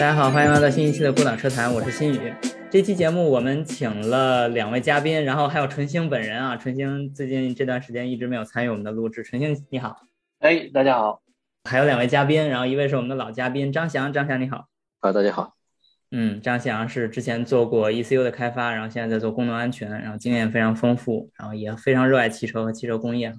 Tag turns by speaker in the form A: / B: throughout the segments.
A: 大家好，欢迎来到新一期的孤岛车谈，我是新宇。这期节目我们请了两位嘉宾，然后还有纯星本人啊。纯星最近这段时间一直没有参与我们的录制。纯星你好，
B: 哎，大家好。
A: 还有两位嘉宾，然后一位是我们的老嘉宾张翔，张翔你好。
C: 啊，大家好。
A: 嗯，张翔是之前做过 ECU 的开发，然后现在在做功能安全，然后经验非常丰富，然后也非常热爱汽车和汽车工业。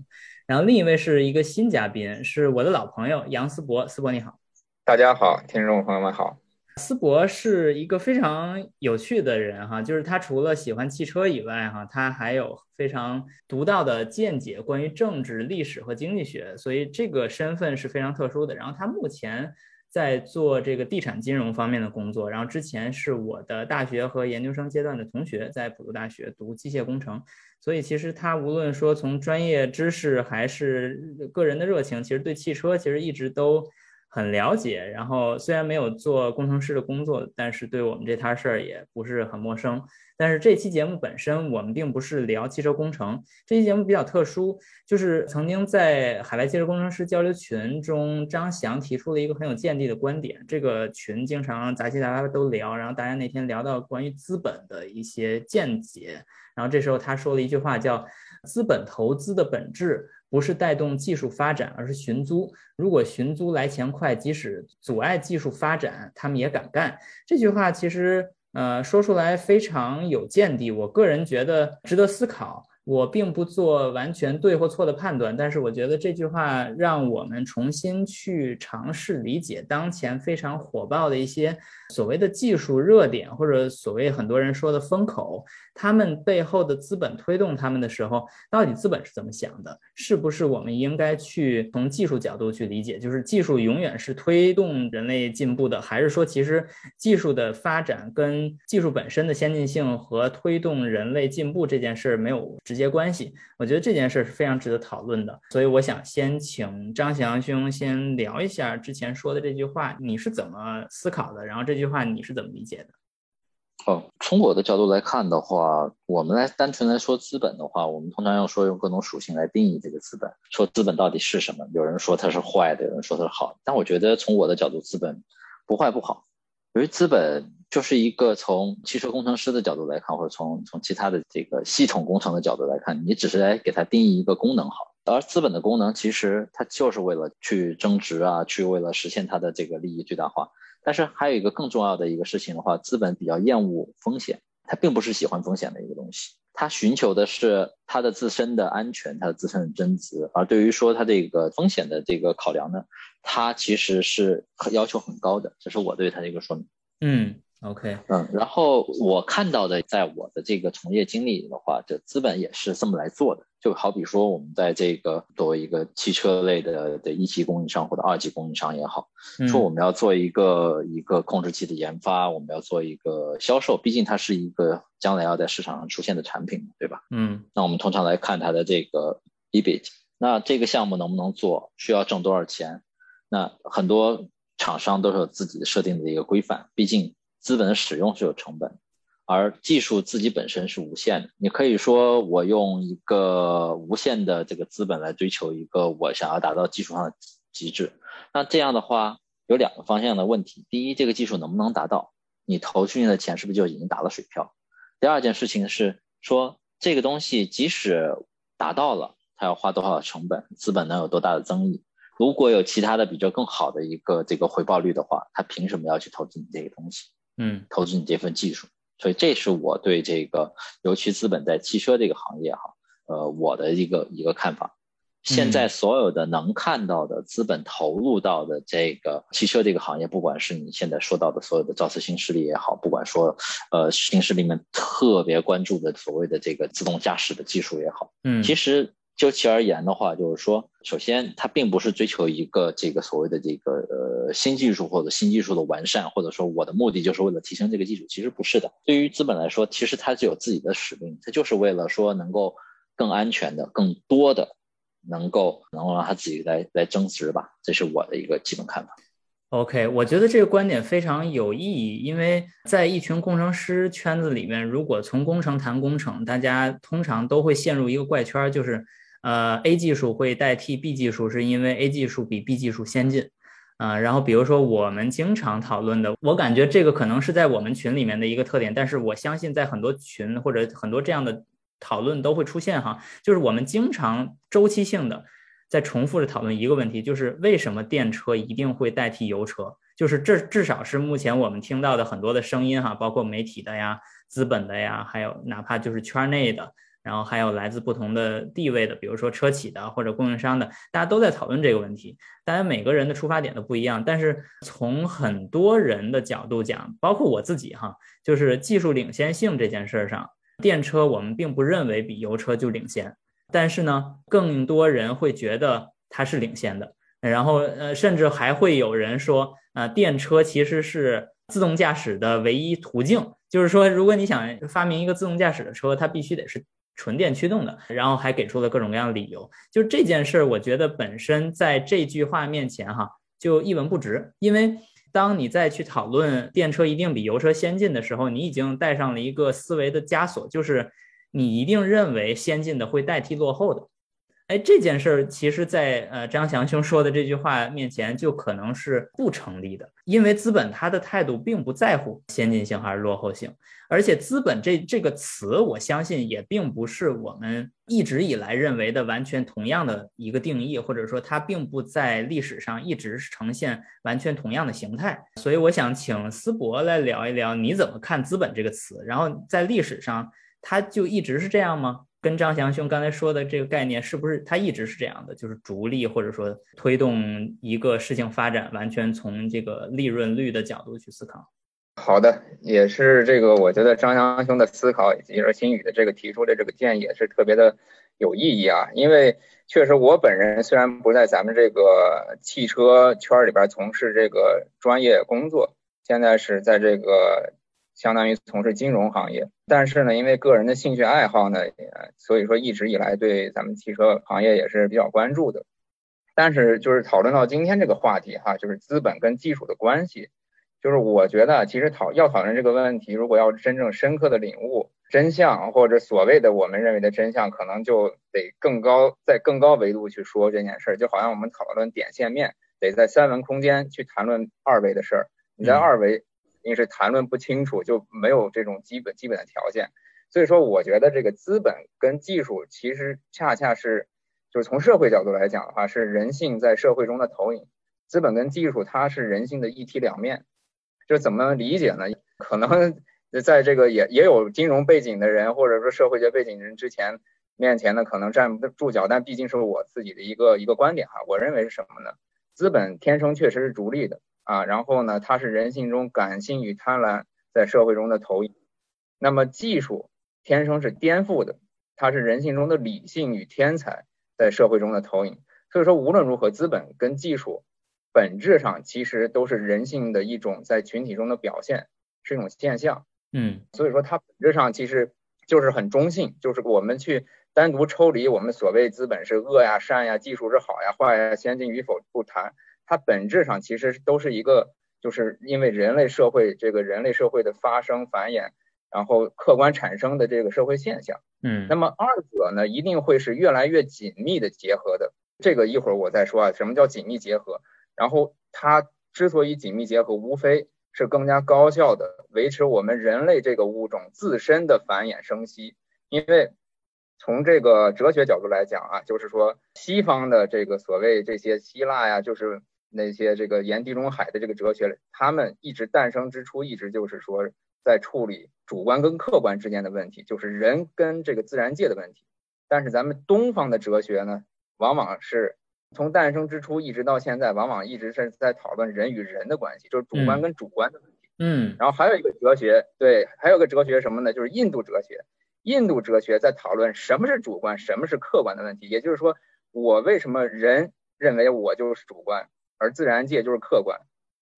A: 然后另一位是一个新嘉宾，是我的老朋友杨思博，思博你好。
D: 大家好，听众朋友们好。
A: 思博是一个非常有趣的人哈，就是他除了喜欢汽车以外哈，他还有非常独到的见解，关于政治、历史和经济学，所以这个身份是非常特殊的。然后他目前在做这个地产金融方面的工作，然后之前是我的大学和研究生阶段的同学，在普渡大学读机械工程，所以其实他无论说从专业知识还是个人的热情，其实对汽车其实一直都。很了解，然后虽然没有做工程师的工作，但是对我们这摊事儿也不是很陌生。但是这期节目本身，我们并不是聊汽车工程。这期节目比较特殊，就是曾经在海外汽车工程师交流群中，张翔提出了一个很有见地的观点。这个群经常杂七杂八都聊，然后大家那天聊到关于资本的一些见解，然后这时候他说了一句话，叫“资本投资的本质”。不是带动技术发展，而是寻租。如果寻租来钱快，即使阻碍技术发展，他们也敢干。这句话其实，呃，说出来非常有见地。我个人觉得值得思考。我并不做完全对或错的判断，但是我觉得这句话让我们重新去尝试理解当前非常火爆的一些所谓的技术热点，或者所谓很多人说的风口，他们背后的资本推动他们的时候，到底资本是怎么想的？是不是我们应该去从技术角度去理解？就是技术永远是推动人类进步的，还是说其实技术的发展跟技术本身的先进性和推动人类进步这件事没有？直接关系，我觉得这件事是非常值得讨论的，所以我想先请张翔兄先聊一下之前说的这句话，你是怎么思考的？然后这句话你是怎么理解的？
C: 哦，从我的角度来看的话，我们来单纯来说资本的话，我们通常要说用各种属性来定义这个资本，说资本到底是什么？有人说它是坏的，有人说它是好，但我觉得从我的角度，资本不坏不好，由于资本。就是一个从汽车工程师的角度来看，或者从从其他的这个系统工程的角度来看，你只是来给它定义一个功能好，而资本的功能其实它就是为了去增值啊，去为了实现它的这个利益最大化。但是还有一个更重要的一个事情的话，资本比较厌恶风险，它并不是喜欢风险的一个东西，它寻求的是它的自身的安全，它的自身的增值。而对于说它这个风险的这个考量呢，它其实是要求很高的。这是我对它的一个说明。
A: 嗯。OK，
C: 嗯，然后我看到的，在我的这个从业经历的话，这资本也是这么来做的。就好比说，我们在这个作为一个汽车类的的一级供应商或者二级供应商也好，说我们要做一个一个控制器的研发，我们要做一个销售，毕竟它是一个将来要在市场上出现的产品，对吧？
A: 嗯，
C: 那我们通常来看它的这个 EBIT，那这个项目能不能做，需要挣多少钱？那很多厂商都是有自己的设定的一个规范，毕竟。资本的使用是有成本，而技术自己本身是无限的。你可以说我用一个无限的这个资本来追求一个我想要达到技术上的极致，那这样的话有两个方向的问题：第一，这个技术能不能达到？你投进去的钱是不是就已经打了水漂？第二件事情是说这个东西即使达到了，它要花多少成本？资本能有多大的增益？如果有其他的比较更好的一个这个回报率的话，他凭什么要去投资你这个东西？
A: 嗯，
C: 投资你这份技术，所以这是我对这个尤其资本在汽车这个行业哈，呃，我的一个一个看法。现在所有的能看到的资本投入到的这个汽车这个行业，不管是你现在说到的所有的造车新势力也好，不管说呃新势力们特别关注的所谓的这个自动驾驶的技术也好，
A: 嗯，
C: 其实。就其而言的话，就是说，首先它并不是追求一个这个所谓的这个呃新技术或者新技术的完善，或者说我的目的就是为了提升这个技术，其实不是的。对于资本来说，其实它是有自己的使命，它就是为了说能够更安全的、更多的，能够能够让它自己来来增值吧。这是我的一个基本看法。
A: OK，我觉得这个观点非常有意义，因为在一群工程师圈子里面，如果从工程谈工程，大家通常都会陷入一个怪圈，就是。呃，A 技术会代替 B 技术，是因为 A 技术比 B 技术先进。啊，然后比如说我们经常讨论的，我感觉这个可能是在我们群里面的一个特点，但是我相信在很多群或者很多这样的讨论都会出现哈，就是我们经常周期性的在重复着讨论一个问题，就是为什么电车一定会代替油车？就是这至少是目前我们听到的很多的声音哈，包括媒体的呀、资本的呀，还有哪怕就是圈内的。然后还有来自不同的地位的，比如说车企的或者供应商的，大家都在讨论这个问题。大家每个人的出发点都不一样，但是从很多人的角度讲，包括我自己哈，就是技术领先性这件事儿上，电车我们并不认为比油车就领先，但是呢，更多人会觉得它是领先的。然后呃，甚至还会有人说，呃，电车其实是自动驾驶的唯一途径，就是说，如果你想发明一个自动驾驶的车，它必须得是。纯电驱动的，然后还给出了各种各样的理由。就这件事儿，我觉得本身在这句话面前哈，就一文不值。因为当你再去讨论电车一定比油车先进的时候，你已经带上了一个思维的枷锁，就是你一定认为先进的会代替落后的。哎，这件事儿其实，在呃张翔兄说的这句话面前，就可能是不成立的，因为资本它的态度并不在乎先进性还是落后性，而且资本这这个词，我相信也并不是我们一直以来认为的完全同样的一个定义，或者说它并不在历史上一直呈现完全同样的形态。所以，我想请思博来聊一聊，你怎么看资本这个词？然后在历史上，它就一直是这样吗？跟张翔兄刚才说的这个概念，是不是它一直是这样的？就是逐利或者说推动一个事情发展，完全从这个利润率的角度去思考。
D: 好的，也是这个，我觉得张翔兄的思考以及是新宇的这个提出的这个建议也是特别的有意义啊。因为确实我本人虽然不在咱们这个汽车圈里边从事这个专业工作，现在是在这个。相当于从事金融行业，但是呢，因为个人的兴趣爱好呢，所以说一直以来对咱们汽车行业也是比较关注的。但是就是讨论到今天这个话题哈，就是资本跟技术的关系，就是我觉得其实讨要讨论这个问题，如果要真正深刻的领悟真相，或者所谓的我们认为的真相，可能就得更高在更高维度去说这件事儿，就好像我们讨论点线面，得在三维空间去谈论二维的事儿，你在二维。因是谈论不清楚，就没有这种基本基本的条件，所以说我觉得这个资本跟技术其实恰恰是，就是从社会角度来讲的话，是人性在社会中的投影。资本跟技术它是人性的一体两面，就怎么理解呢？可能 在这个也也有金融背景的人，或者说社会学背景人之前面前呢，可能站不住脚，但毕竟是我自己的一个一个观点哈。我认为是什么呢？资本天生确实是逐利的。啊，然后呢，它是人性中感性与贪婪在社会中的投影。那么技术天生是颠覆的，它是人性中的理性与天才在社会中的投影。所以说，无论如何，资本跟技术本质上其实都是人性的一种在群体中的表现，是一种现象。
A: 嗯，
D: 所以说它本质上其实就是很中性，就是我们去单独抽离我们所谓资本是恶呀、善呀、技术是好呀、坏呀、先进与否不谈。它本质上其实都是一个，就是因为人类社会这个人类社会的发生繁衍，然后客观产生的这个社会现象。
A: 嗯，
D: 那么二者呢，一定会是越来越紧密的结合的。这个一会儿我再说啊，什么叫紧密结合？然后它之所以紧密结合，无非是更加高效的维持我们人类这个物种自身的繁衍生息。因为从这个哲学角度来讲啊，就是说西方的这个所谓这些希腊呀，就是。那些这个沿地中海的这个哲学，他们一直诞生之初，一直就是说在处理主观跟客观之间的问题，就是人跟这个自然界的问题。但是咱们东方的哲学呢，往往是从诞生之初一直到现在，往往一直是在讨论人与人的关系，就是主观跟主观的问题。
A: 嗯。
D: 然后还有一个哲学，对，还有个哲学什么呢？就是印度哲学。印度哲学在讨论什么是主观，什么是客观的问题。也就是说，我为什么人认为我就是主观？而自然界就是客观，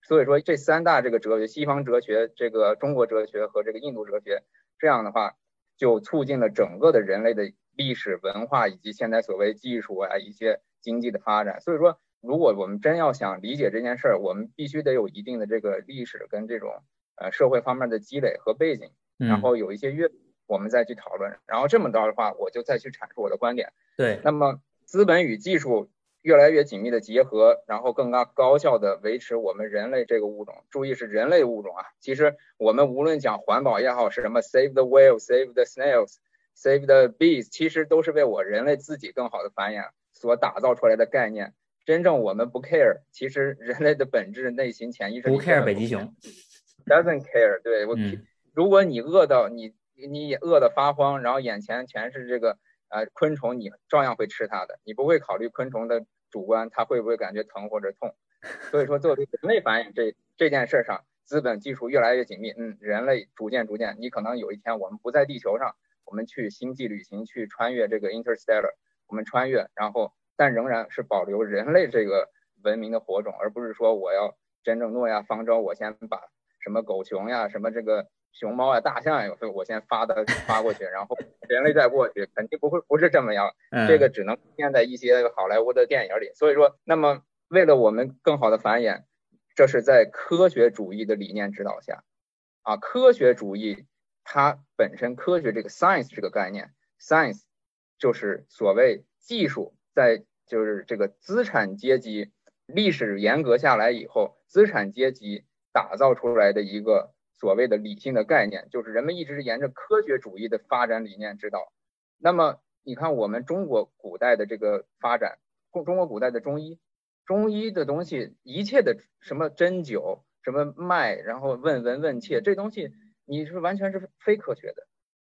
D: 所以说这三大这个哲学，西方哲学、这个中国哲学和这个印度哲学，这样的话就促进了整个的人类的历史文化以及现在所谓技术啊一些经济的发展。所以说，如果我们真要想理解这件事儿，我们必须得有一定的这个历史跟这种呃社会方面的积累和背景，然后有一些阅我们再去讨论。然后这么着的话，我就再去阐述我的观点。
A: 对，
D: 那么资本与技术。越来越紧密的结合，然后更加高效的维持我们人类这个物种。注意是人类物种啊，其实我们无论讲环保也好，是什么 save the whale，save the snails，save the bees，其实都是为我人类自己更好的繁衍所打造出来的概念。真正我们不 care，其实人类的本质内心潜意识
A: 不 care 北极熊，
D: doesn't care。对我，如果你饿到你你饿得发慌，然后眼前全是这个。呃，昆虫你照样会吃它的，你不会考虑昆虫的主观，它会不会感觉疼或者痛。所以说，作为人类繁衍这这件事上，资本技术越来越紧密，嗯，人类逐渐逐渐，你可能有一天我们不在地球上，我们去星际旅行，去穿越这个 interstellar，我们穿越，然后但仍然是保留人类这个文明的火种，而不是说我要真正诺亚方舟，我先把什么狗熊呀，什么这个。熊猫啊，大象呀，我先发的发过去，然后人类再过去，肯定不会不是这么样。这个只能出现在一些好莱坞的电影里。所以说，那么为了我们更好的繁衍，这是在科学主义的理念指导下啊。科学主义它本身科学这个 science 这个概念，science 就是所谓技术，在就是这个资产阶级历史严格下来以后，资产阶级打造出来的一个。所谓的理性的概念，就是人们一直是沿着科学主义的发展理念指导。那么，你看我们中国古代的这个发展，中中国古代的中医，中医的东西，一切的什么针灸、什么脉，然后问闻问切，这东西你是完全是非科学的，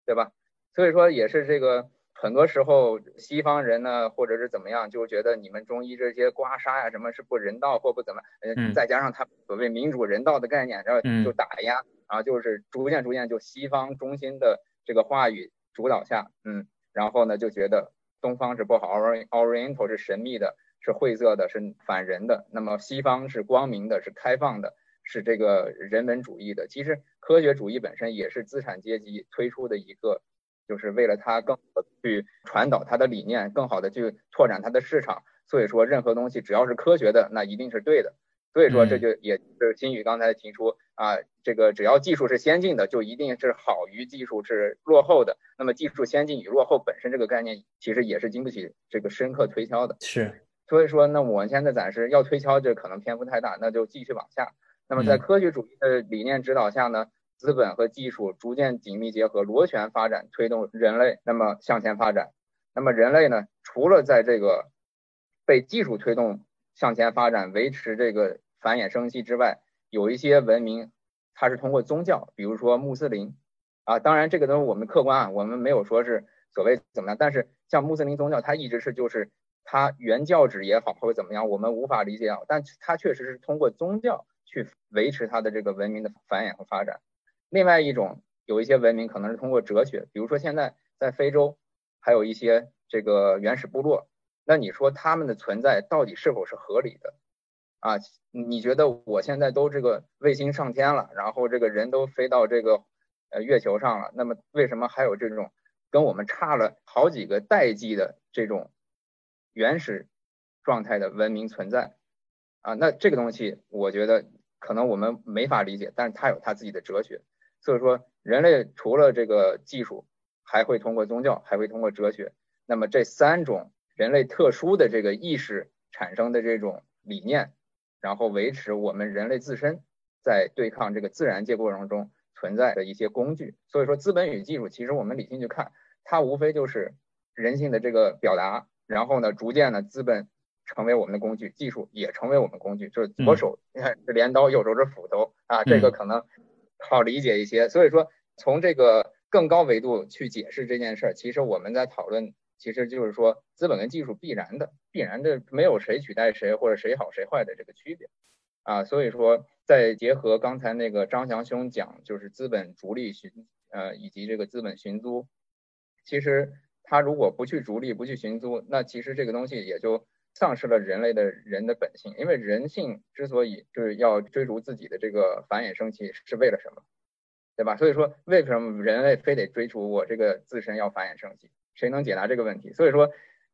D: 对吧？所以说也是这个。很多时候，西方人呢，或者是怎么样，就觉得你们中医这些刮痧呀，什么是不人道或不怎么，嗯，再加上他所谓民主人道的概念，然后就打压，然后，就是逐渐逐渐就西方中心的这个话语主导下，嗯，然后呢就觉得东方是不好，Oriental 是神秘的，是晦涩的，是反人的，那么西方是光明的，是开放的，是这个人文主义的。其实科学主义本身也是资产阶级推出的一个。就是为了它更好的去传导它的理念，更好的去拓展它的市场。所以说，任何东西只要是科学的，那一定是对的。所以说，这就也是金宇刚才提出啊，这个只要技术是先进的，就一定是好于技术是落后的。那么，技术先进与落后本身这个概念，其实也是经不起这个深刻推敲的。
A: 是。
D: 所以说，那我现在暂时要推敲，这可能篇幅太大，那就继续往下。那么，在科学主义的理念指导下呢？资本和技术逐渐紧密结合，螺旋发展推动人类那么向前发展。那么人类呢，除了在这个被技术推动向前发展、维持这个繁衍生息之外，有一些文明它是通过宗教，比如说穆斯林啊。当然这个都是我们客观啊，我们没有说是所谓怎么样。但是像穆斯林宗教，它一直是就是它原教旨也好或者怎么样，我们无法理解啊。但它确实是通过宗教去维持它的这个文明的繁衍和发展。另外一种有一些文明可能是通过哲学，比如说现在在非洲还有一些这个原始部落，那你说他们的存在到底是否是合理的啊？你觉得我现在都这个卫星上天了，然后这个人都飞到这个呃月球上了，那么为什么还有这种跟我们差了好几个代际的这种原始状态的文明存在啊？那这个东西我觉得可能我们没法理解，但是它有它自己的哲学。所以说，人类除了这个技术，还会通过宗教，还会通过哲学。那么这三种人类特殊的这个意识产生的这种理念，然后维持我们人类自身在对抗这个自然界过程中存在的一些工具。所以说，资本与技术，其实我们理性去看，它无非就是人性的这个表达。然后呢，逐渐呢，资本成为我们的工具，技术也成为我们工具，就是左手你看是镰刀，右手是斧头啊，这个可能。好理解一些，所以说从这个更高维度去解释这件事儿，其实我们在讨论，其实就是说资本跟技术必然的、必然的，没有谁取代谁或者谁好谁坏的这个区别啊。所以说再结合刚才那个张翔兄讲，就是资本逐利寻呃以及这个资本寻租，其实他如果不去逐利、不去寻租，那其实这个东西也就。丧失了人类的人的本性，因为人性之所以就是要追逐自己的这个繁衍生息，是为了什么？对吧？所以说，为什么人类非得追逐我这个自身要繁衍生息？谁能解答这个问题？所以说，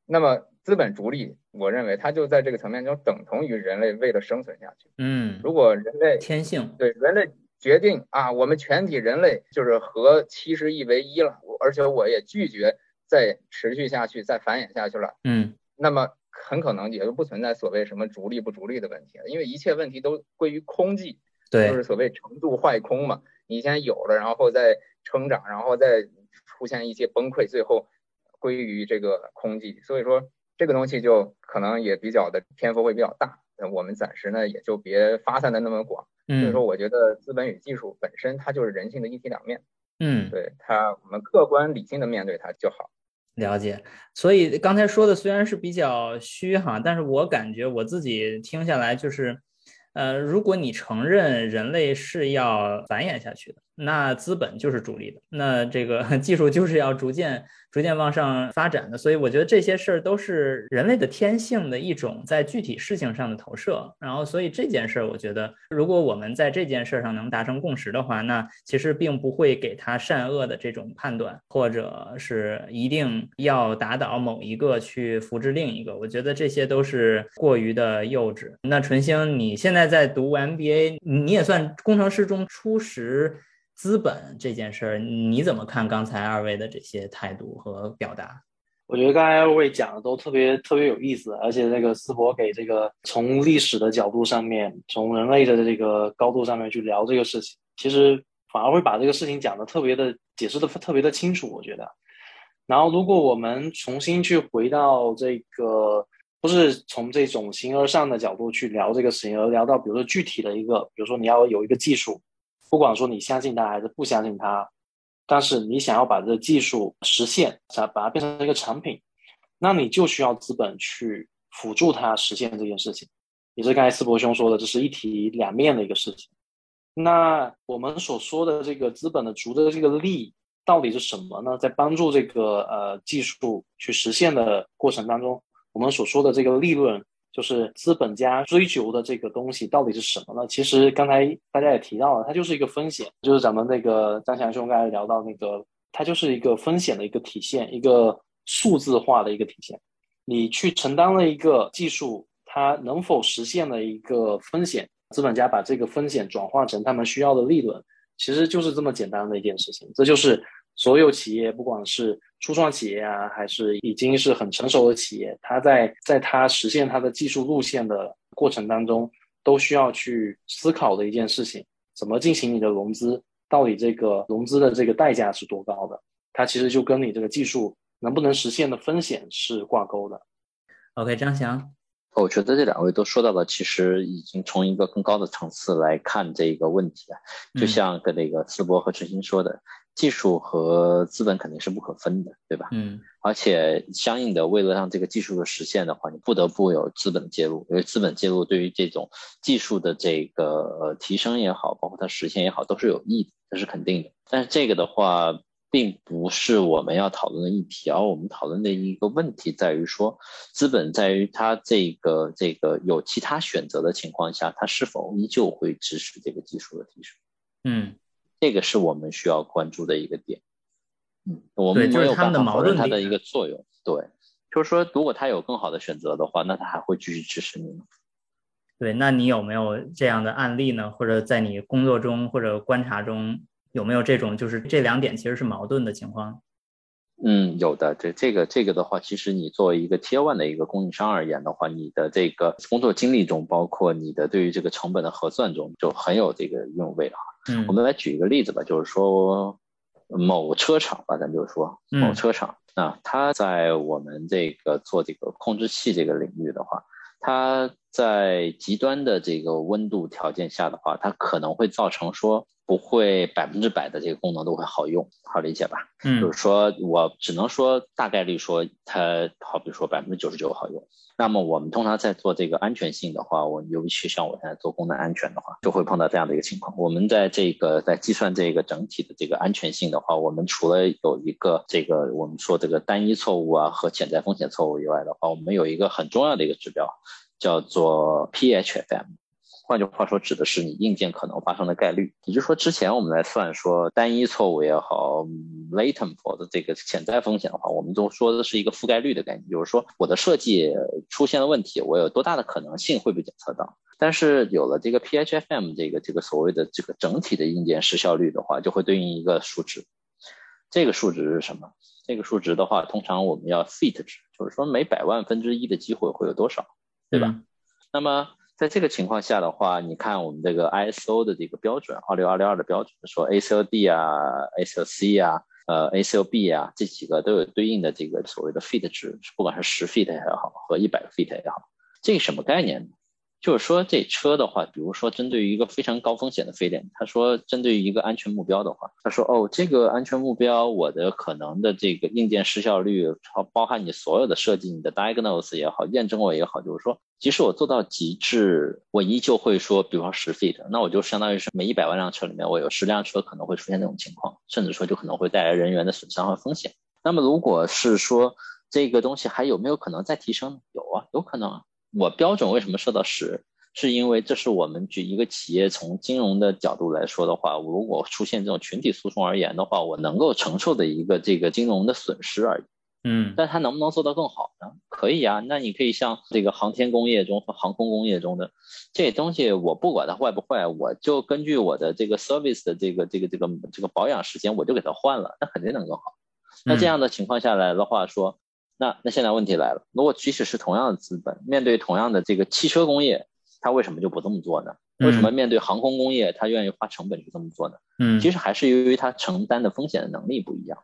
D: 那么资本逐利，我认为它就在这个层面中等同于人类为了生存下去。
A: 嗯，
D: 如果人类
A: 天性
D: 对人类决定啊，我们全体人类就是和七十亿为一了，而且我也拒绝再持续下去、再繁衍下去了。
A: 嗯，
D: 那么。很可能也就不存在所谓什么逐利不逐利的问题了，因为一切问题都归于空寂，
A: 对，
D: 就是所谓程度坏空嘛。你先有了，然后再成长，然后再出现一些崩溃，最后归于这个空寂。所以说这个东西就可能也比较的篇幅会比较大。那我们暂时呢也就别发散的那么广。所以说，我觉得资本与技术本身它就是人性的一体两面。
A: 嗯，
D: 对它，我们客观理性的面对它就好。
A: 了解，所以刚才说的虽然是比较虚哈，但是我感觉我自己听下来就是，呃，如果你承认人类是要繁衍下去的，那资本就是主力的，那这个 技术就是要逐渐。逐渐往上发展的，所以我觉得这些事儿都是人类的天性的一种在具体事情上的投射。然后，所以这件事儿，我觉得如果我们在这件事儿上能达成共识的话，那其实并不会给他善恶的这种判断，或者是一定要打倒某一个去扶植另一个。我觉得这些都是过于的幼稚。那纯星，你现在在读 MBA，你也算工程师中初识。资本这件事儿，你怎么看刚才二位的这些态度和表达？
B: 我觉得刚才二位讲的都特别特别有意思，而且这个思博给这个从历史的角度上面，从人类的这个高度上面去聊这个事情，其实反而会把这个事情讲的特别的解释的特别的清楚。我觉得，然后如果我们重新去回到这个，不是从这种形而上的角度去聊这个事情，而聊到比如说具体的一个，比如说你要有一个技术。不管说你相信它还是不相信它，但是你想要把这个技术实现，想把它变成一个产品，那你就需要资本去辅助它实现这件事情。也是刚才思博兄说的，这是一体两面的一个事情。那我们所说的这个资本的逐的这个利到底是什么呢？在帮助这个呃技术去实现的过程当中，我们所说的这个利润。就是资本家追求的这个东西到底是什么呢？其实刚才大家也提到了，它就是一个风险，就是咱们那个张强兄刚才聊到那个，它就是一个风险的一个体现，一个数字化的一个体现。你去承担了一个技术，它能否实现的一个风险，资本家把这个风险转化成他们需要的利润，其实就是这么简单的一件事情。这就是所有企业，不管是初创企业啊，还是已经是很成熟的企业，它在在它实现它的技术路线的过程当中，都需要去思考的一件事情：怎么进行你的融资？到底这个融资的这个代价是多高的？它其实就跟你这个技术能不能实现的风险是挂钩的。
A: OK，张翔，
C: 我觉得这两位都说到了，其实已经从一个更高的层次来看这个问题了。就像跟那个思博和陈鑫说的。技术和资本肯定是不可分的，对吧？
A: 嗯，
C: 而且相应的，为了让这个技术的实现的话，你不得不有资本介入，因为资本介入对于这种技术的这个呃提升也好，包括它实现也好，都是有益的，这是肯定的。但是这个的话，并不是我们要讨论的议题，而我们讨论的一个问题在于说，资本在于它这个这个有其他选择的情况下，它是否依旧会支持这个技术的提升？
A: 嗯。
C: 这个是我们需要关注的一个点，嗯，我们
A: 没有办法
C: 否认它的一个作用。对，就是说，如果他有更好的选择的话，那他还会继续支持你吗？
A: 对，那你有没有这样的案例呢？或者在你工作中或者观察中，有没有这种就是这两点其实是矛盾的情况？
C: 嗯，有的。这这个这个的话，其实你作为一个 Tier One 的一个供应商而言的话，你的这个工作经历中，包括你的对于这个成本的核算中，就很有这个韵味了。
A: 嗯，
C: 我们来举一个例子吧，就是说某车厂吧，咱就说某车厂啊，它在我们这个做这个控制器这个领域的话，它在极端的这个温度条件下的话，它可能会造成说。不会百分之百的这个功能都会好用，好理解吧？
A: 嗯，
C: 就是说我只能说大概率说它，好比说百分之九十九好用。那么我们通常在做这个安全性的话，我尤其像我现在做功能安全的话，就会碰到这样的一个情况。我们在这个在计算这个整体的这个安全性的话，我们除了有一个这个我们说这个单一错误啊和潜在风险错误以外的话，我们有一个很重要的一个指标，叫做 PHFM。换句话说，指的是你硬件可能发生的概率。也就是说，之前我们来算说单一错误也好，latent 的这个潜在风险的话，我们都说的是一个覆盖率的概念，就是说我的设计出现了问题，我有多大的可能性会被检测到。但是有了这个 PHFM 这个这个所谓的这个整体的硬件时效率的话，就会对应一个数值。这个数值是什么？这个数值的话，通常我们要 fit 值，就是说每百万分之一的机会会有多少，对吧？那么在这个情况下的话，你看我们这个 ISO 的这个标准，二六二六二的标准，说 ACLD 啊、ACLC 啊、呃 ACLB 啊这几个都有对应的这个所谓的 fit 值，不管是十 fit 也好和一百个 fit 也好，这个什么概念？就是说，这车的话，比如说针对于一个非常高风险的非典，他说针对于一个安全目标的话，他说哦，这个安全目标我的可能的这个硬件失效率，包包含你所有的设计，你的 diagnose 也好，验证我也好，就是说，即使我做到极致，我依旧会说，比如说十 feet，那我就相当于是每一百万辆车里面，我有十辆车可能会出现这种情况，甚至说就可能会带来人员的损伤和风险。那么如果是说这个东西还有没有可能再提升？有啊，有可能啊。我标准为什么设到十？是因为这是我们举一个企业从金融的角度来说的话，如果出现这种群体诉讼而言的话，我能够承受的一个这个金融的损失而已。
A: 嗯，
C: 但它能不能做到更好呢？可以啊，那你可以像这个航天工业中和航空工业中的这些东西，我不管它坏不坏，我就根据我的这个 service 的这个这个这个这个保养时间，我就给它换了，那肯定能更好。那这样的情况下来的话说。那那现在问题来了，如果即使是同样的资本，面对同样的这个汽车工业，他为什么就不这么做呢？为什么面对航空工业，他愿意花成本去这么做呢？
A: 嗯，
C: 其实还是由于他承担的风险的能力不一样，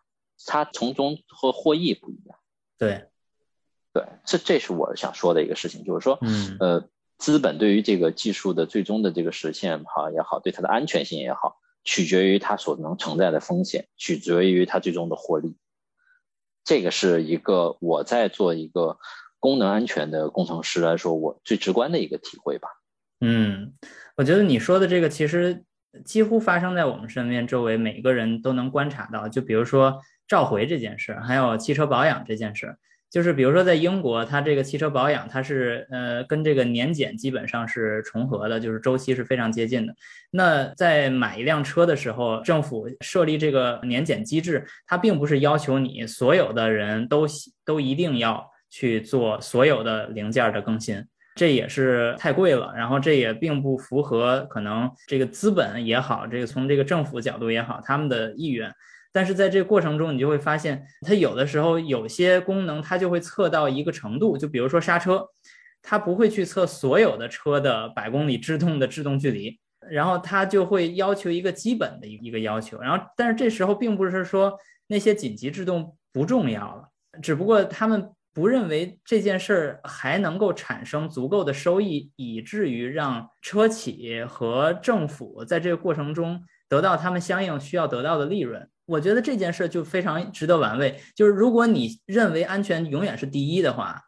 C: 他从中和获益不一样。
A: 对，
C: 对，这这是我想说的一个事情，就是说，
A: 嗯，
C: 呃，资本对于这个技术的最终的这个实现哈也好，对它的安全性也好，取决于它所能承载的风险，取决于它最终的获利。这个是一个我在做一个功能安全的工程师来说，我最直观的一个体会吧。
A: 嗯，我觉得你说的这个其实几乎发生在我们身边周围，每个人都能观察到。就比如说召回这件事，还有汽车保养这件事。就是比如说，在英国，它这个汽车保养，它是呃跟这个年检基本上是重合的，就是周期是非常接近的。那在买一辆车的时候，政府设立这个年检机制，它并不是要求你所有的人都都一定要去做所有的零件的更新，这也是太贵了。然后这也并不符合可能这个资本也好，这个从这个政府角度也好，他们的意愿。但是在这个过程中，你就会发现，它有的时候有些功能它就会测到一个程度，就比如说刹车，它不会去测所有的车的百公里制动的制动距离，然后它就会要求一个基本的一一个要求。然后，但是这时候并不是说那些紧急制动不重要了，只不过他们不认为这件事儿还能够产生足够的收益，以至于让车企和政府在这个过程中得到他们相应需要得到的利润。我觉得这件事就非常值得玩味。就是如果你认为安全永远是第一的话，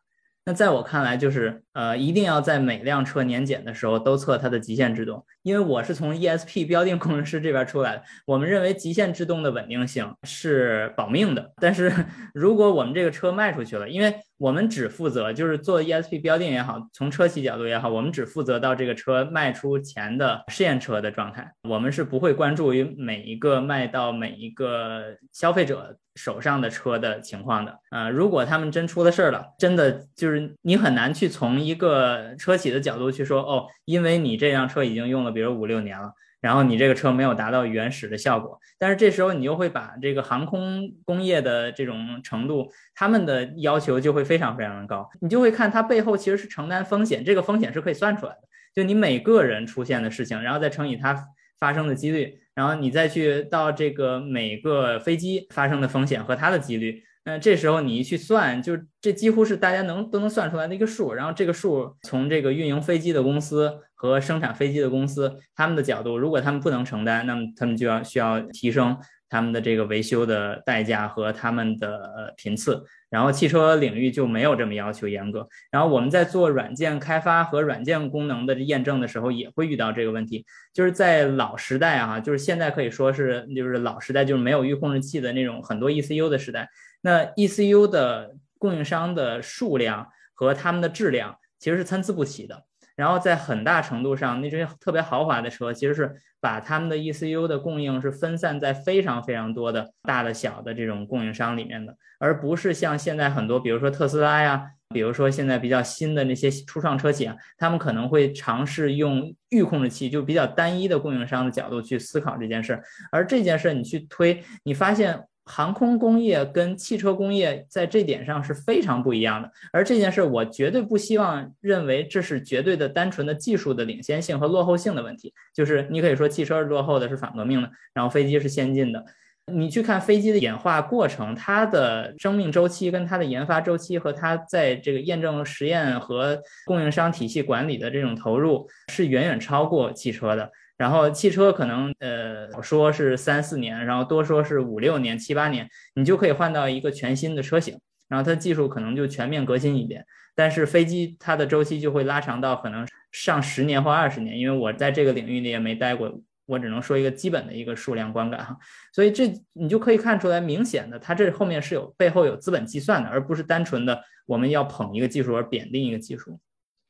A: 那在我看来就是呃，一定要在每辆车年检的时候都测它的极限制动。因为我是从 ESP 标定工程师这边出来的，我们认为极限制动的稳定性是保命的。但是 如果我们这个车卖出去了，因为我们只负责就是做 ESP 标定也好，从车企角度也好，我们只负责到这个车卖出前的试验车的状态，我们是不会关注于每一个卖到每一个消费者手上的车的情况的。呃，如果他们真出了事儿了，真的就是你很难去从一个车企的角度去说，哦，因为你这辆车已经用了比如五六年了。然后你这个车没有达到原始的效果，但是这时候你又会把这个航空工业的这种程度，他们的要求就会非常非常的高，你就会看它背后其实是承担风险，这个风险是可以算出来的，就你每个人出现的事情，然后再乘以它发生的几率，然后你再去到这个每个飞机发生的风险和它的几率。那这时候你一去算，就这几乎是大家能都能算出来的一个数。然后这个数从这个运营飞机的公司和生产飞机的公司他们的角度，如果他们不能承担，那么他们就要需要提升他们的这个维修的代价和他们的频次。然后汽车领域就没有这么要求严格。然后我们在做软件开发和软件功能的验证的时候，也会遇到这个问题。就是在老时代啊，就是现在可以说是就是老时代，就是没有预控制器的那种很多 ECU 的时代。那 ECU 的供应商的数量和他们的质量其实是参差不齐的。然后在很大程度上，那些特别豪华的车其实是把他们的 ECU 的供应是分散在非常非常多的大的小的这种供应商里面的，而不是像现在很多，比如说特斯拉呀，比如说现在比较新的那些初创车企啊，他们可能会尝试用预控制器，就比较单一的供应商的角度去思考这件事儿。而这件事儿你去推，你发现。航空工业跟汽车工业在这点上是非常不一样的。而这件事，我绝对不希望认为这是绝对的单纯的技术的领先性和落后性的问题。就是你可以说汽车是落后的，是反革命的，然后飞机是先进的。你去看飞机的演化过程，它的生命周期跟它的研发周期和它在这个验证实验和供应商体系管理的这种投入是远远超过汽车的。然后汽车可能呃说是三四年，然后多说是五六年、七八年，你就可以换到一个全新的车型，然后它技术可能就全面革新一遍。但是飞机它的周期就会拉长到可能上十年或二十年，因为我在这个领域里也没待过，我只能说一个基本的一个数量观感哈。所以这你就可以看出来，明显的它这后面是有背后有资本计算的，而不是单纯的我们要捧一个技术而贬另一个技术。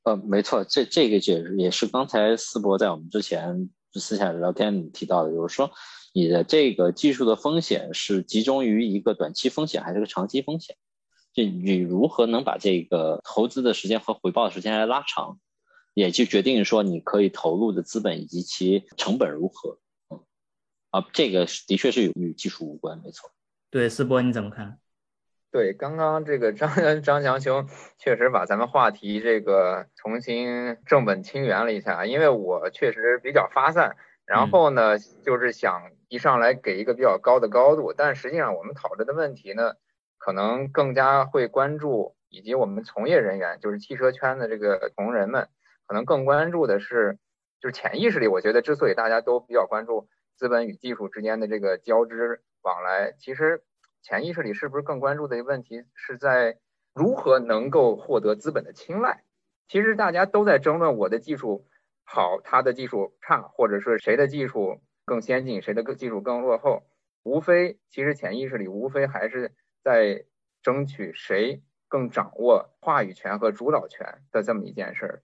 C: 呃，没错，这这个解释也是刚才思博在我们之前。私下聊天提到的，就是说，你的这个技术的风险是集中于一个短期风险还是个长期风险？就你如何能把这个投资的时间和回报的时间来拉长，也就决定说你可以投入的资本以及其成本如何。嗯，啊，这个的确是与技术无关，没错。
A: 对，思波你怎么看？
D: 对，刚刚这个张 张强兄确实把咱们话题这个重新正本清源了一下，因为我确实比较发散，然后呢就是想一上来给一个比较高的高度，但实际上我们讨论的问题呢，可能更加会关注，以及我们从业人员，就是汽车圈的这个同仁们，可能更关注的是，就是潜意识里，我觉得之所以大家都比较关注资本与技术之间的这个交织往来，其实。潜意识里是不是更关注的一个问题是在如何能够获得资本的青睐？其实大家都在争论我的技术好，他的技术差，或者是谁的技术更先进，谁的技术更落后。无非其实潜意识里无非还是在争取谁更掌握话语权和主导权的这么一件事儿。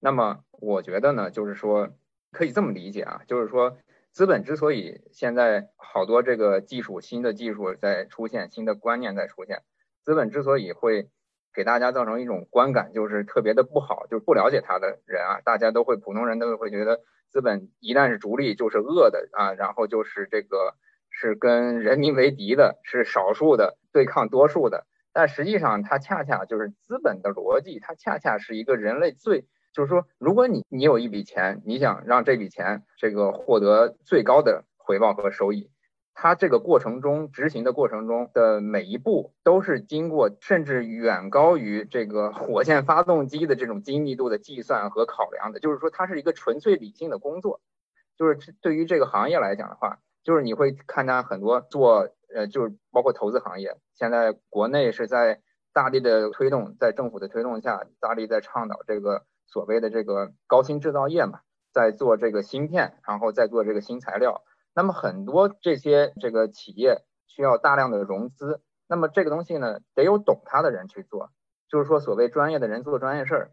D: 那么我觉得呢，就是说可以这么理解啊，就是说。资本之所以现在好多这个技术新的技术在出现，新的观念在出现，资本之所以会给大家造成一种观感，就是特别的不好，就是不了解它的人啊，大家都会普通人都会觉得资本一旦是逐利就是恶的啊，然后就是这个是跟人民为敌的，是少数的对抗多数的，但实际上它恰恰就是资本的逻辑，它恰恰是一个人类最。就是说，如果你你有一笔钱，你想让这笔钱这个获得最高的回报和收益，它这个过程中执行的过程中的每一步都是经过甚至远高于这个火箭发动机的这种精密度的计算和考量的。就是说，它是一个纯粹理性的工作。就是对于这个行业来讲的话，就是你会看到很多做呃，就是包括投资行业，现在国内是在大力的推动，在政府的推动下，大力在倡导这个。所谓的这个高新制造业嘛，在做这个芯片，然后再做这个新材料。那么很多这些这个企业需要大量的融资，那么这个东西呢，得有懂它的人去做，就是说所谓专业的人做专业事儿。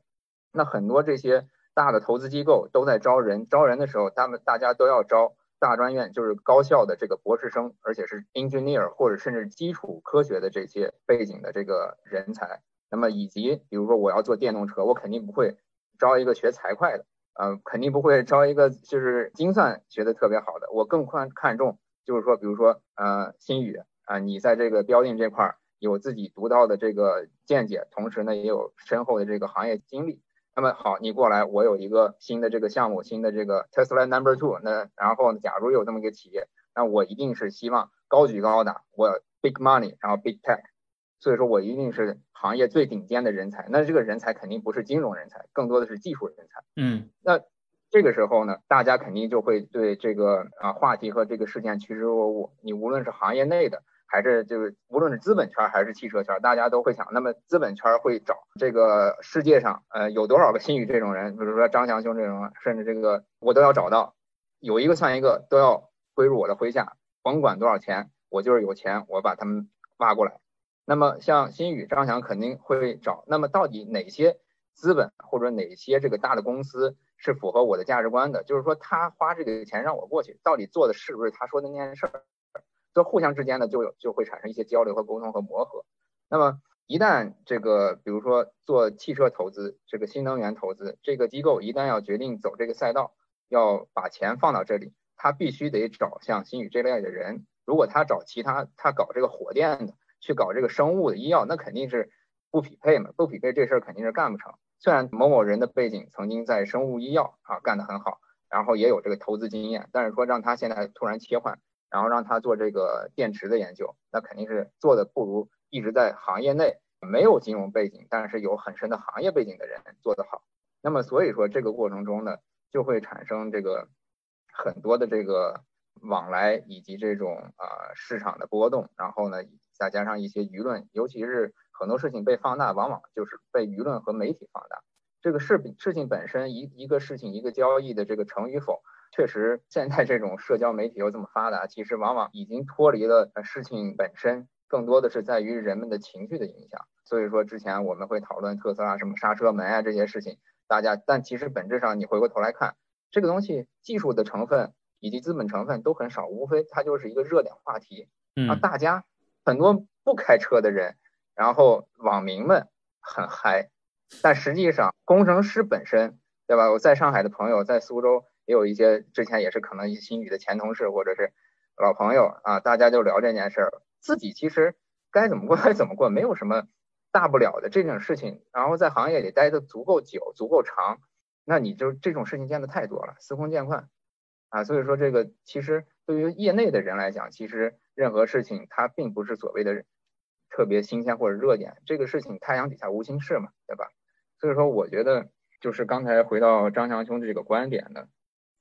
D: 那很多这些大的投资机构都在招人，招人的时候，他们大家都要招大专院，就是高校的这个博士生，而且是 engineer 或者甚至基础科学的这些背景的这个人才。那么以及比如说我要做电动车，我肯定不会。招一个学财会的，呃，肯定不会招一个就是精算学的特别好的。我更看看重，就是说，比如说，呃，新宇啊，你在这个标定这块儿有自己独到的这个见解，同时呢，也有深厚的这个行业经历。那么好，你过来，我有一个新的这个项目，新的这个 Tesla Number Two。那然后，假如有这么一个企业，那我一定是希望高举高打，我 Big Money，然后 Big Tech。所以说我一定是行业最顶尖的人才，那这个人才肯定不是金融人才，更多的是技术人才。
A: 嗯，
D: 那这个时候呢，大家肯定就会对这个啊话题和这个事件趋之若鹜。你无论是行业内的，还是就是无论是资本圈还是汽车圈，大家都会想，那么资本圈会找这个世界上呃有多少个新宇这种人，比如说张强兄这种，甚至这个我都要找到，有一个算一个，都要归入我的麾下，甭管多少钱，我就是有钱，我把他们挖过来。那么像新宇、张翔肯定会找。那么到底哪些资本或者哪些这个大的公司是符合我的价值观的？就是说他花这个钱让我过去，到底做的是不是他说的那件事儿？就互相之间呢就有就会产生一些交流和沟通和磨合。那么一旦这个比如说做汽车投资、这个新能源投资，这个机构一旦要决定走这个赛道，要把钱放到这里，他必须得找像新宇这类的人。如果他找其他，他搞这个火电的，去搞这个生物的医药，那肯定是不匹配嘛，不匹配这事儿肯定是干不成。虽然某某人的背景曾经在生物医药啊干得很好，然后也有这个投资经验，但是说让他现在突然切换，然后让他做这个电池的研究，那肯定是做的不如一直在行业内没有金融背景，但是有很深的行业背景的人做得好。那么所以说这个过程中呢，就会产生这个很多的这个往来以及这种啊市场的波动，然后呢再加上一些舆论，尤其是。很多事情被放大，往往就是被舆论和媒体放大。这个事事情本身，一一个事情一个交易的这个成与否，确实现在这种社交媒体又这么发达，其实往往已经脱离了事情本身，更多的是在于人们的情绪的影响。所以说，之前我们会讨论特斯拉什么刹车门啊这些事情，大家，但其实本质上你回过头来看，这个东西技术的成分以及资本成分都很少，无非它就是一个热点话题，让大家很多不开车的人。然后网民们很嗨，但实际上工程师本身，对吧？我在上海的朋友，在苏州也有一些，之前也是可能一些新宇的前同事或者是老朋友啊，大家就聊这件事儿。自己其实该怎么过 还怎么过，没有什么大不了的这种事情。然后在行业里待的足够久、足够长，那你就这种事情见的太多了，司空见惯啊。所以说这个其实对于业内的人来讲，其实任何事情它并不是所谓的。特别新鲜或者热点，这个事情太阳底下无新事嘛，对吧？所以说，我觉得就是刚才回到张强兄的这个观点呢，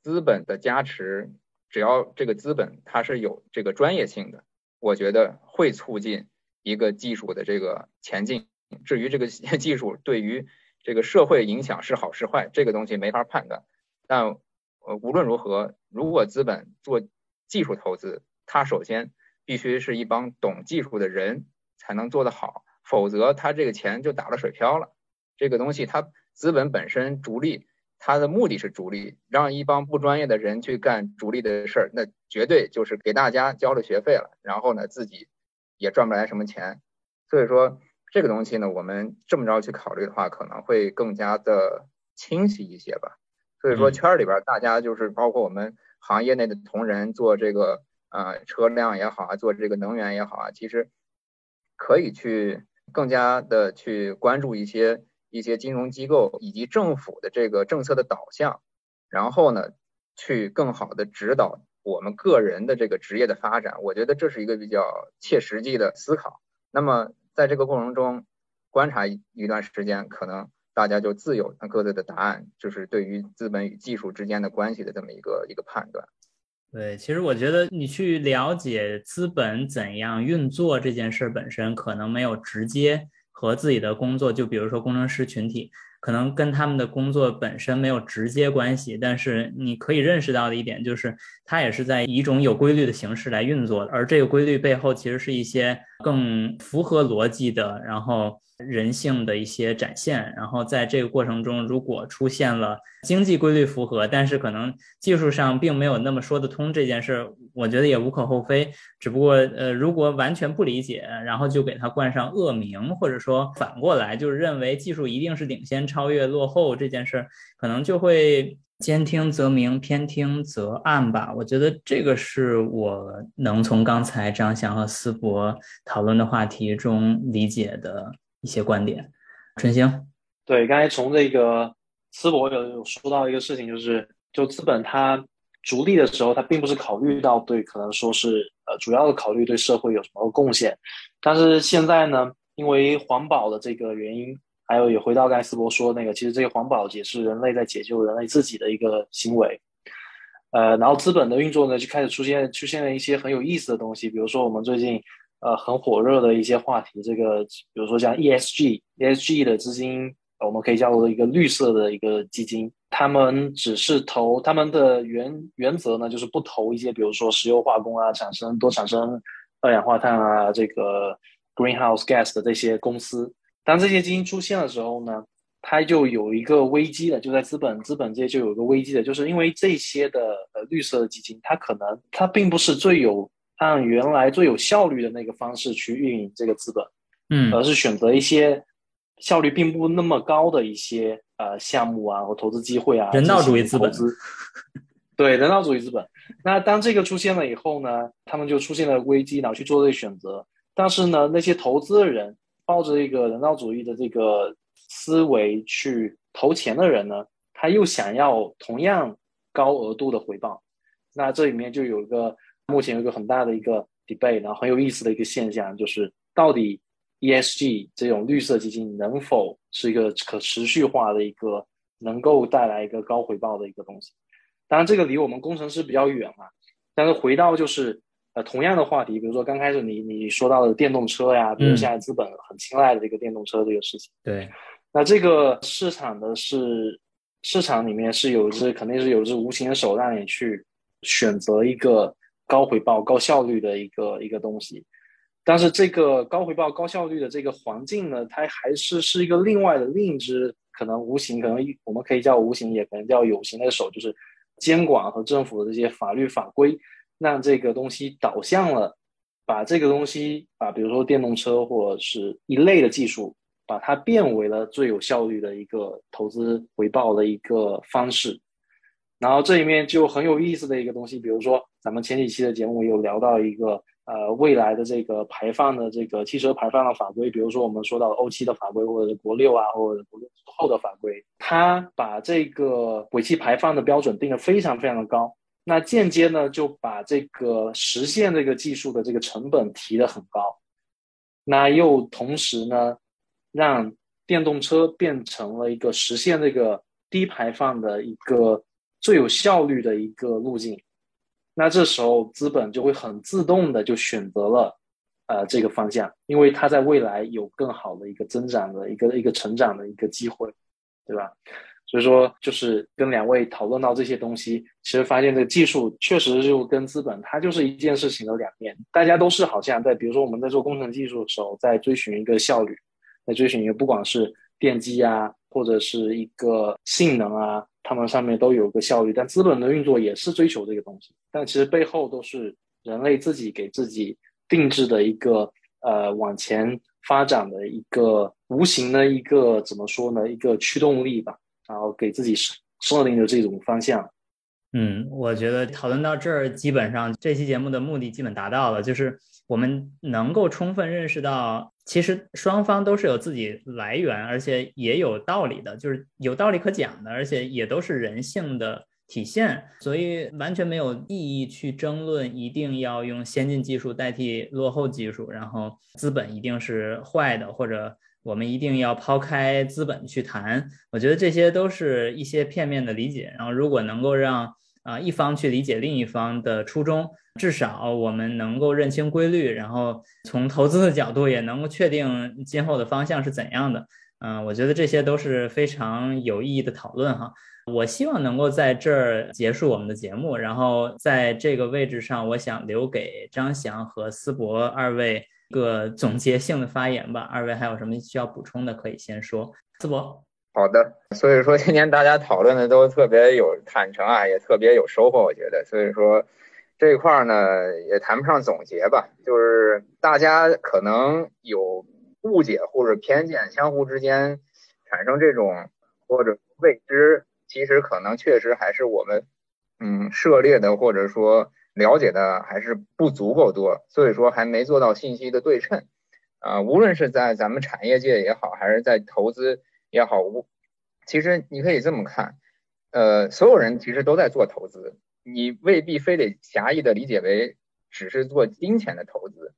D: 资本的加持，只要这个资本它是有这个专业性的，我觉得会促进一个技术的这个前进。至于这个 技术对于这个社会影响是好是坏，这个东西没法判断。但呃，无论如何，如果资本做技术投资，它首先必须是一帮懂技术的人。才能做得好，否则他这个钱就打了水漂了。这个东西，它资本本身逐利，它的目的是逐利，让一帮不专业的人去干逐利的事儿，那绝对就是给大家交了学费了，然后呢自己也赚不来什么钱。所以说这个东西呢，我们这么着去考虑的话，可能会更加的清晰一些吧。所以说圈里边大家就是包括我们行业内的同仁做这个呃车辆也好啊，做这个能源也好啊，其实。可以去更加的去关注一些一些金融机构以及政府的这个政策的导向，然后呢，去更好的指导我们个人的这个职业的发展。我觉得这是一个比较切实际的思考。那么在这个过程中观察一段时间，可能大家就自有各自的答案，就是对于资本与技术之间的关系的这么一个一个判断。
A: 对，其实我觉得你去了解资本怎样运作这件事本身，可能没有直接和自己的工作，就比如说工程师群体，可能跟他们的工作本身没有直接关系。但是你可以认识到的一点就是，它也是在以一种有规律的形式来运作的，而这个规律背后其实是一些更符合逻辑的，然后。人性的一些展现，然后在这个过程中，如果出现了经济规律符合，但是可能技术上并没有那么说得通这件事，我觉得也无可厚非。只不过，呃，如果完全不理解，然后就给他冠上恶名，或者说反过来就是认为技术一定是领先、超越、落后这件事，可能就会兼听则明，偏听则暗吧。我觉得这个是我能从刚才张翔和思博讨论的话题中理解的。一些观点，春兴，
B: 对，刚才从这个思博有有说到一个事情，就是就资本它逐利的时候，它并不是考虑到对，可能说是呃主要的考虑对社会有什么贡献，但是现在呢，因为环保的这个原因，还有也回到刚才思博说那个，其实这个环保也是人类在解救人类自己的一个行为，呃，然后资本的运作呢，就开始出现出现了一些很有意思的东西，比如说我们最近。呃，很火热的一些话题，这个比如说像 ESG，ESG 的资金，我们可以叫做一个绿色的一个基金，他们只是投，他们的原原则呢，就是不投一些，比如说石油化工啊，产生多产生二氧化碳啊，这个 greenhouse gas 的这些公司。当这些基金出现的时候呢，它就有一个危机的，就在资本资本界就有一个危机的，就是因为这些的呃绿色的基金，它可能它并不是最有。按原来最有效率的那个方式去运营这个资本，
A: 嗯，
B: 而是选择一些效率并不那么高的一些呃项目啊或投资机会啊，
A: 人道主义资本，
B: 对人道主义资本，那当这个出现了以后呢，他们就出现了危机，然后去做这个选择。但是呢，那些投资的人抱着一个人道主义的这个思维去投钱的人呢，他又想要同样高额度的回报。那这里面就有一个目前有一个很大的一个 debate，然后很有意思的一个现象，就是到底 ESG 这种绿色基金能否是一个可持续化的一个能够带来一个高回报的一个东西？当然，这个离我们工程师比较远嘛。但是回到就是呃同样的话题，比如说刚开始你你说到的电动车呀，比如现在资本很青睐的这个电动车这个事情。
A: 对，
B: 那这个市场的是市场里面是有一只肯定是有一只无形的手让你去选择一个高回报、高效率的一个一个东西。但是这个高回报、高效率的这个环境呢，它还是是一个另外的另一只可能无形，可能我们可以叫无形，也可能叫有形的手，就是监管和政府的这些法律法规，让这个东西导向了，把这个东西啊，比如说电动车或者是一类的技术，把它变为了最有效率的一个投资回报的一个方式。然后这里面就很有意思的一个东西，比如说咱们前几期的节目有聊到一个。呃，未来的这个排放的这个汽车排放的法规，比如说我们说到欧七的法规，或者是国六啊，或者国六后的法规，它把这个尾气排放的标准定得非常非常的高，那间接呢就把这个实现这个技术的这个成本提得很高，那又同时呢，让电动车变成了一个实现这个低排放的一个最有效率的一个路径。那这时候资本就会很自动的就选择了，呃，这个方向，因为它在未来有更好的一个增长的一个一个成长的一个机会，对吧？所以说，就是跟两位讨论到这些东西，其实发现这个技术确实就跟资本它就是一件事情的两面。大家都是好像在，比如说我们在做工程技术的时候，在追寻一个效率，在追寻一个不管是电机啊，或者是一个性能啊。他们上面都有个效率，但资本的运作也是追求这个东西，但其实背后都是人类自己给自己定制的一个呃往前发展的一个无形的一个怎么说呢？一个驱动力吧，然后给自己设定的这种方向。
A: 嗯，我觉得讨论到这儿，基本上这期节目的目的基本达到了，就是我们能够充分认识到。其实双方都是有自己来源，而且也有道理的，就是有道理可讲的，而且也都是人性的体现，所以完全没有意义去争论一定要用先进技术代替落后技术，然后资本一定是坏的，或者我们一定要抛开资本去谈。我觉得这些都是一些片面的理解。然后如果能够让啊一方去理解另一方的初衷。至少我们能够认清规律，然后从投资的角度也能够确定今后的方向是怎样的。嗯，我觉得这些都是非常有意义的讨论哈。我希望能够在这儿结束我们的节目，然后在这个位置上，我想留给张翔和思博二位个总结性的发言吧。二位还有什么需要补充的，可以先说。淄博，
D: 好的。所以说今天大家讨论的都特别有坦诚啊，也特别有收获，我觉得。所以说。这一块呢，也谈不上总结吧，就是大家可能有误解或者偏见，相互之间产生这种或者未知，其实可能确实还是我们嗯涉猎的或者说了解的还是不足够多，所以说还没做到信息的对称啊。无论是在咱们产业界也好，还是在投资也好，其实你可以这么看，呃，所有人其实都在做投资。你未必非得狭义的理解为只是做金钱的投资，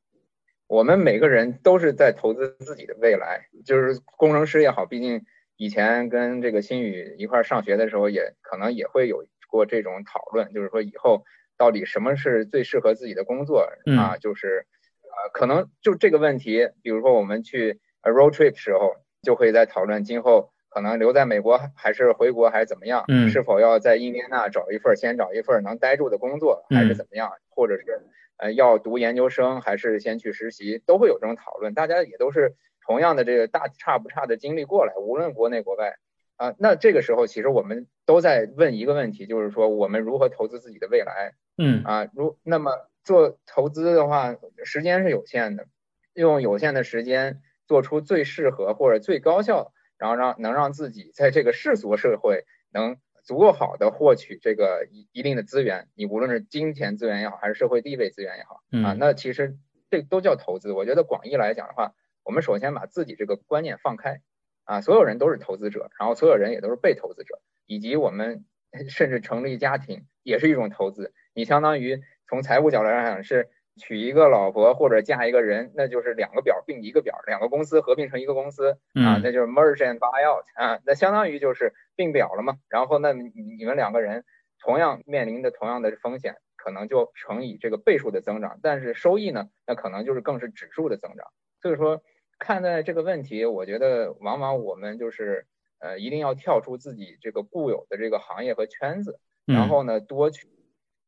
D: 我们每个人都是在投资自己的未来。就是工程师也好，毕竟以前跟这个新宇一块上学的时候，也可能也会有过这种讨论，就是说以后到底什么是最适合自己的工作啊？就是呃，可能就这个问题，比如说我们去 road trip 时候，就会在讨论今后。可能留在美国还是回国还是怎么样？
A: 嗯，
D: 是否要在印第安纳找一份先找一份能待住的工作，还是怎么样？或者是呃要读研究生还是先去实习，都会有这种讨论。大家也都是同样的这个大差不差的经历过来，无论国内国外啊。那这个时候其实我们都在问一个问题，就是说我们如何投资自己的未来？
A: 嗯
D: 啊，如那么做投资的话，时间是有限的，用有限的时间做出最适合或者最高效。然后让能让自己在这个世俗社会能足够好的获取这个一一定的资源，你无论是金钱资源也好，还是社会地位资源也好，啊，那其实这都叫投资。我觉得广义来讲的话，我们首先把自己这个观念放开，啊，所有人都是投资者，然后所有人也都是被投资者，以及我们 甚至成立家庭也是一种投资。你相当于从财务角度来讲是。娶一个老婆或者嫁一个人，那就是两个表并一个表，两个公司合并成一个公司啊，那就是 merge and buy out 啊，那相当于就是并表了嘛。然后那你们两个人同样面临着同样的风险，可能就乘以这个倍数的增长，但是收益呢，那可能就是更是指数的增长。所以说看待这个问题，我觉得往往我们就是呃一定要跳出自己这个固有的这个行业和圈子，然后呢多去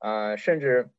D: 呃甚至。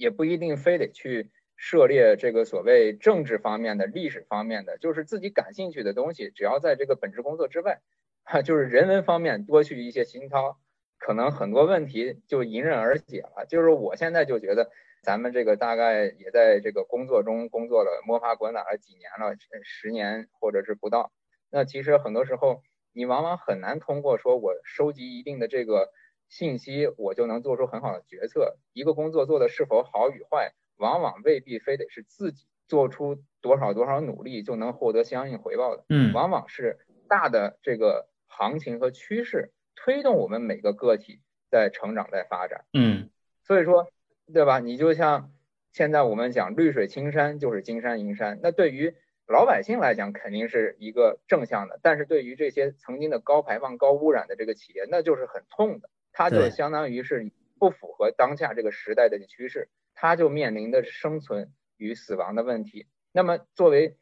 D: 也不一定非得去涉猎这个所谓政治方面的、历史方面的，就是自己感兴趣的东西，只要在这个本职工作之外，哈，就是人文方面多去一些熏陶，可能很多问题就迎刃而解了。就是我现在就觉得，咱们这个大概也在这个工作中工作了摸爬滚打了几年了，十年或者是不到。那其实很多时候，你往往很难通过说我收集一定的这个。信息我就能做出很好的决策。一个工作做的是否好与坏，往往未必非得是自己做出多少多少努力就能获得相应回报的。
A: 嗯，
D: 往往是大的这个行情和趋势推动我们每个个体在成长在发展。
A: 嗯，
D: 所以说，对吧？你就像现在我们讲绿水青山就是金山银山，那对于老百姓来讲肯定是一个正向的，但是对于这些曾经的高排放、高污染的这个企业，那就是很痛的。它就相当于是不符合当下这个时代的趋势，它就面临的生存与死亡的问题。那么作为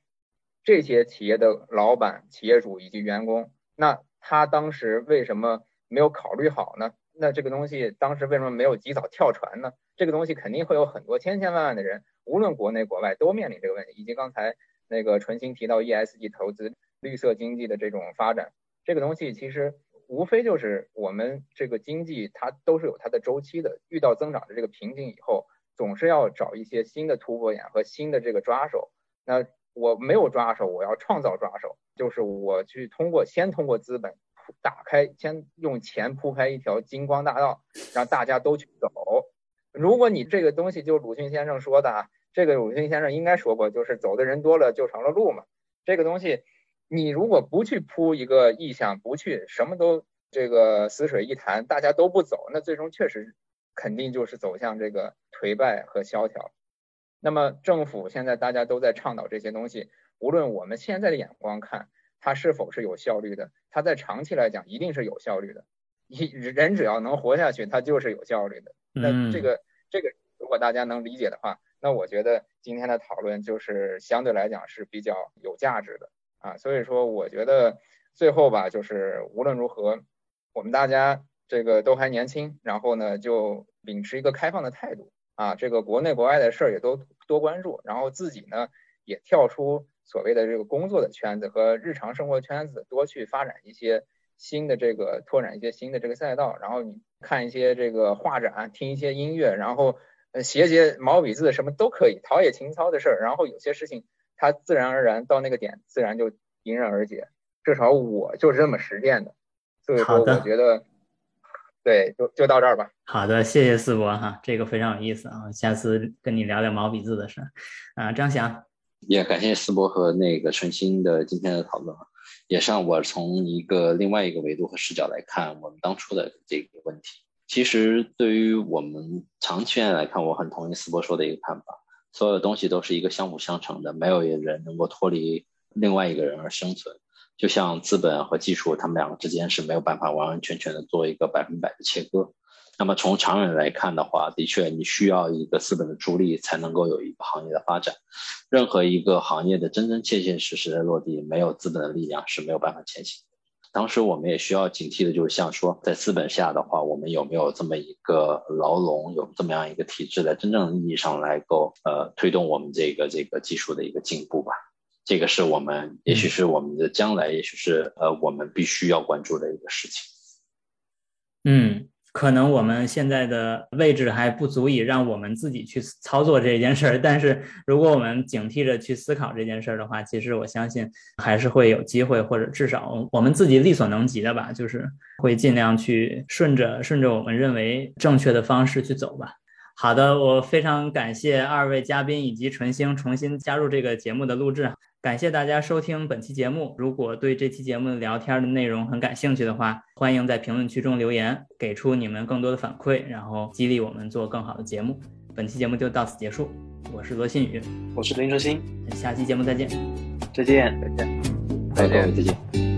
D: 这些企业的老板、企业主以及员工，那他当时为什么没有考虑好呢？那这个东西当时为什么没有及早跳船呢？这个东西肯定会有很多千千万万的人，无论国内国外都面临这个问题。以及刚才那个纯新提到 ESG 投资、绿色经济的这种发展，这个东西其实。无非就是我们这个经济它都是有它的周期的，遇到增长的这个瓶颈以后，总是要找一些新的突破点和新的这个抓手。那我没有抓手，我要创造抓手，就是我去通过先通过资本打开，先用钱铺开一条金光大道，让大家都去走。如果你这个东西就鲁迅先生说的啊，这个鲁迅先生应该说过，就是走的人多了就成了路嘛。这个东西。你如果不去铺一个意向，不去什么都这个死水一潭，大家都不走，那最终确实肯定就是走向这个颓败和萧条。那么政府现在大家都在倡导这些东西，无论我们现在的眼光看它是否是有效率的，它在长期来讲一定是有效率的。一人只要能活下去，它就是有效率的。那这个这个如果大家能理解的话，那我觉得今天的讨论就是相对来讲是比较有价值的。啊，所以说我觉得最后吧，就是无论如何，我们大家这个都还年轻，然后呢就秉持一个开放的态度啊，这个国内国外的事儿也都多关注，然后自己呢也跳出所谓的这个工作的圈子和日常生活圈子，多去发展一些新的这个拓展一些新的这个赛道，然后你看一些这个画展，听一些音乐，然后写写毛笔字什么都可以，陶冶情操的事儿，然后有些事情。它自然而然到那个点，自然就迎刃而解。至少我就是这么实践的，所以说我觉得，对，就就到这儿吧。
A: 好的，谢谢思博哈，这个非常有意思啊，下次跟你聊聊毛笔字的事。啊，张翔，
C: 也感谢思博和那个纯心的今天的讨论，也让我从一个另外一个维度和视角来看我们当初的这个问题。其实对于我们长期来看，我很同意思博说的一个看法。所有东西都是一个相辅相成的，没有一个人能够脱离另外一个人而生存。就像资本和技术，他们两个之间是没有办法完完全全的做一个百分百的切割。那么从长远来看的话，的确你需要一个资本的助力，才能够有一个行业的发展。任何一个行业的真真切切实实的落地，没有资本的力量是没有办法前行。当时我们也需要警惕的，就是像说，在资本下的话，我们有没有这么一个牢笼，有这么样一个体制，在真正意义上来够呃推动我们这个这个技术的一个进步吧？这个是我们，也许是我们的将来，也许是呃我们必须要关注的一个事情。
A: 嗯。可能我们现在的位置还不足以让我们自己去操作这件事儿，但是如果我们警惕着去思考这件事儿的话，其实我相信还是会有机会，或者至少我们自己力所能及的吧，就是会尽量去顺着顺着我们认为正确的方式去走吧。好的，我非常感谢二位嘉宾以及纯星重新加入这个节目的录制，感谢大家收听本期节目。如果对这期节目聊天的内容很感兴趣的话，欢迎在评论区中留言，给出你们更多的反馈，然后激励我们做更好的节目。本期节目就到此结束，我是罗新宇，
B: 我是林哲星，
A: 下期节目再见，
B: 再见，
D: 再见，
C: 再见，再见。